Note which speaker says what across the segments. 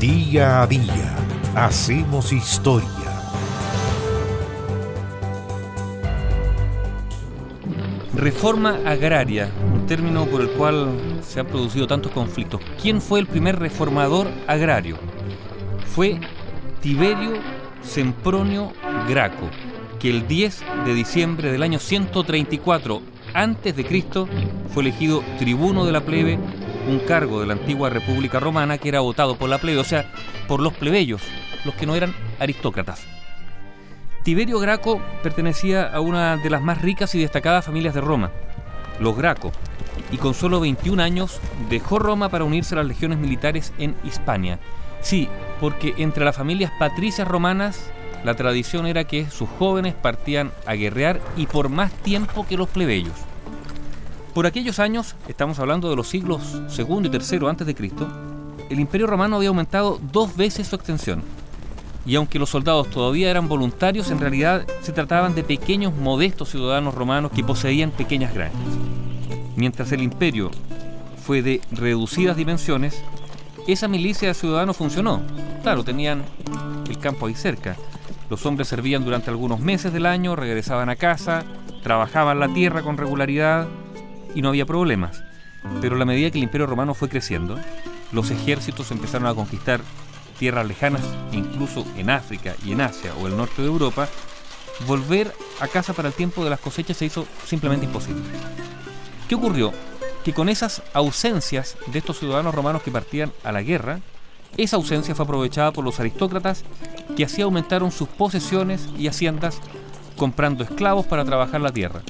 Speaker 1: Día a día hacemos historia.
Speaker 2: Reforma agraria, un término por el cual se han producido tantos conflictos. ¿Quién fue el primer reformador agrario? Fue Tiberio Sempronio Graco, que el 10 de diciembre del año 134 antes de Cristo fue elegido tribuno de la plebe, un cargo de la antigua República Romana que era votado por la plebe, o sea, por los plebeyos, los que no eran aristócratas. Tiberio Graco pertenecía a una de las más ricas y destacadas familias de Roma, los Graco, y con solo 21 años dejó Roma para unirse a las legiones militares en Hispania. Sí, porque entre las familias patricias romanas la tradición era que sus jóvenes partían a guerrear y por más tiempo que los plebeyos. Por aquellos años, estamos hablando de los siglos II y III antes de Cristo, el Imperio Romano había aumentado dos veces su extensión. Y aunque los soldados todavía eran voluntarios, en realidad se trataban de pequeños, modestos ciudadanos romanos que poseían pequeñas granjas. Mientras el imperio fue de reducidas dimensiones, esa milicia de ciudadanos funcionó. Claro, tenían el campo ahí cerca, los hombres servían durante algunos meses del año, regresaban a casa, trabajaban la tierra con regularidad y no había problemas. Pero a medida que el imperio romano fue creciendo, los ejércitos empezaron a conquistar tierras lejanas, incluso en África y en Asia o el norte de Europa, volver a casa para el tiempo de las cosechas se hizo simplemente imposible. ¿Qué ocurrió? Que con esas ausencias de estos ciudadanos romanos que partían a la guerra, esa ausencia fue aprovechada por los aristócratas que así aumentaron sus posesiones y haciendas comprando esclavos para trabajar la tierra,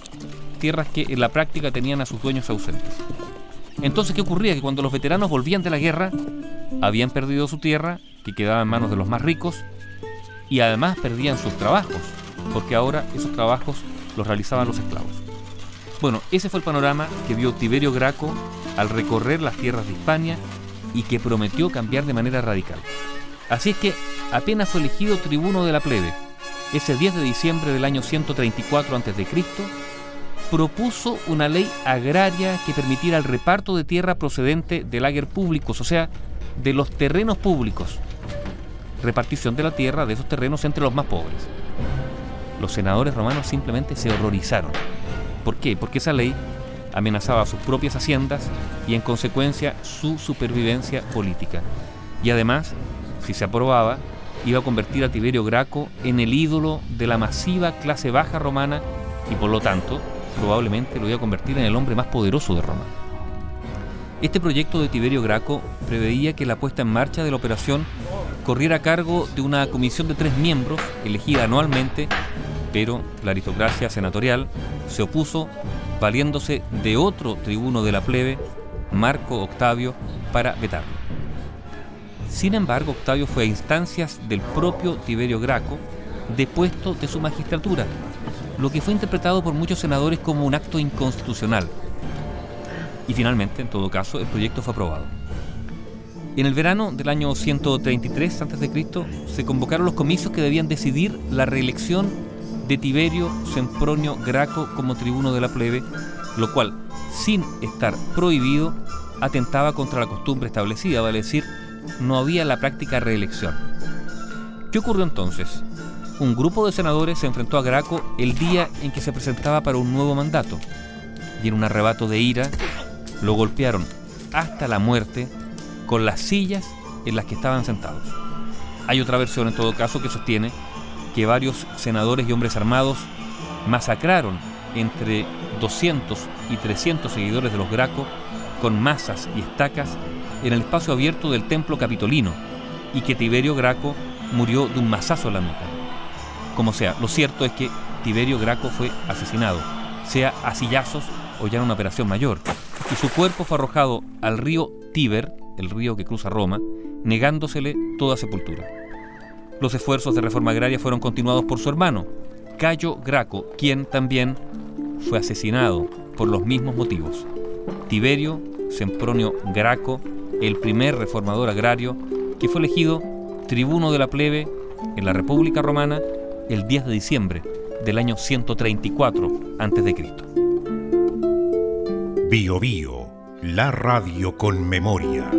Speaker 2: tierras que en la práctica tenían a sus dueños ausentes. Entonces, ¿qué ocurría? Que cuando los veteranos volvían de la guerra, habían perdido su tierra, que quedaba en manos de los más ricos, y además perdían sus trabajos, porque ahora esos trabajos los realizaban los esclavos. Bueno, ese fue el panorama que vio Tiberio Graco al recorrer las tierras de Hispania y que prometió cambiar de manera radical. Así es que apenas fue elegido tribuno de la plebe, ese 10 de diciembre del año 134 a.C., propuso una ley agraria que permitiera el reparto de tierra procedente del lager públicos, o sea, de los terrenos públicos. Repartición de la tierra de esos terrenos entre los más pobres. Los senadores romanos simplemente se horrorizaron. ¿Por qué? Porque esa ley amenazaba sus propias haciendas y en consecuencia su supervivencia política. Y además, si se aprobaba, iba a convertir a Tiberio Graco en el ídolo de la masiva clase baja romana y por lo tanto probablemente lo iba a convertir en el hombre más poderoso de Roma. Este proyecto de Tiberio Graco preveía que la puesta en marcha de la operación corriera a cargo de una comisión de tres miembros elegida anualmente, pero la aristocracia senatorial se opuso valiéndose de otro tribuno de la plebe, Marco Octavio, para vetarlo. Sin embargo, Octavio fue a instancias del propio Tiberio Graco depuesto de su magistratura, lo que fue interpretado por muchos senadores como un acto inconstitucional. Y finalmente, en todo caso, el proyecto fue aprobado. En el verano del año 133 a.C. se convocaron los comicios que debían decidir la reelección de Tiberio Sempronio Graco como tribuno de la plebe, lo cual, sin estar prohibido, atentaba contra la costumbre establecida, vale decir, no había la práctica reelección. ¿Qué ocurrió entonces? Un grupo de senadores se enfrentó a Graco el día en que se presentaba para un nuevo mandato, y en un arrebato de ira lo golpearon hasta la muerte con las sillas en las que estaban sentados. Hay otra versión en todo caso que sostiene que varios senadores y hombres armados masacraron entre 200 y 300 seguidores de los Graco con masas y estacas en el espacio abierto del templo capitolino y que Tiberio Graco murió de un mazazo en la nuca. Como sea, lo cierto es que Tiberio Graco fue asesinado, sea a sillazos o ya en una operación mayor, y su cuerpo fue arrojado al río Tíber, el río que cruza Roma, negándosele toda sepultura. Los esfuerzos de reforma agraria fueron continuados por su hermano, Cayo Graco, quien también fue asesinado por los mismos motivos. Tiberio Sempronio Graco, el primer reformador agrario que fue elegido tribuno de la plebe en la República Romana el 10 de diciembre del año 134 a.C.
Speaker 1: Bio Bio, la radio con memoria.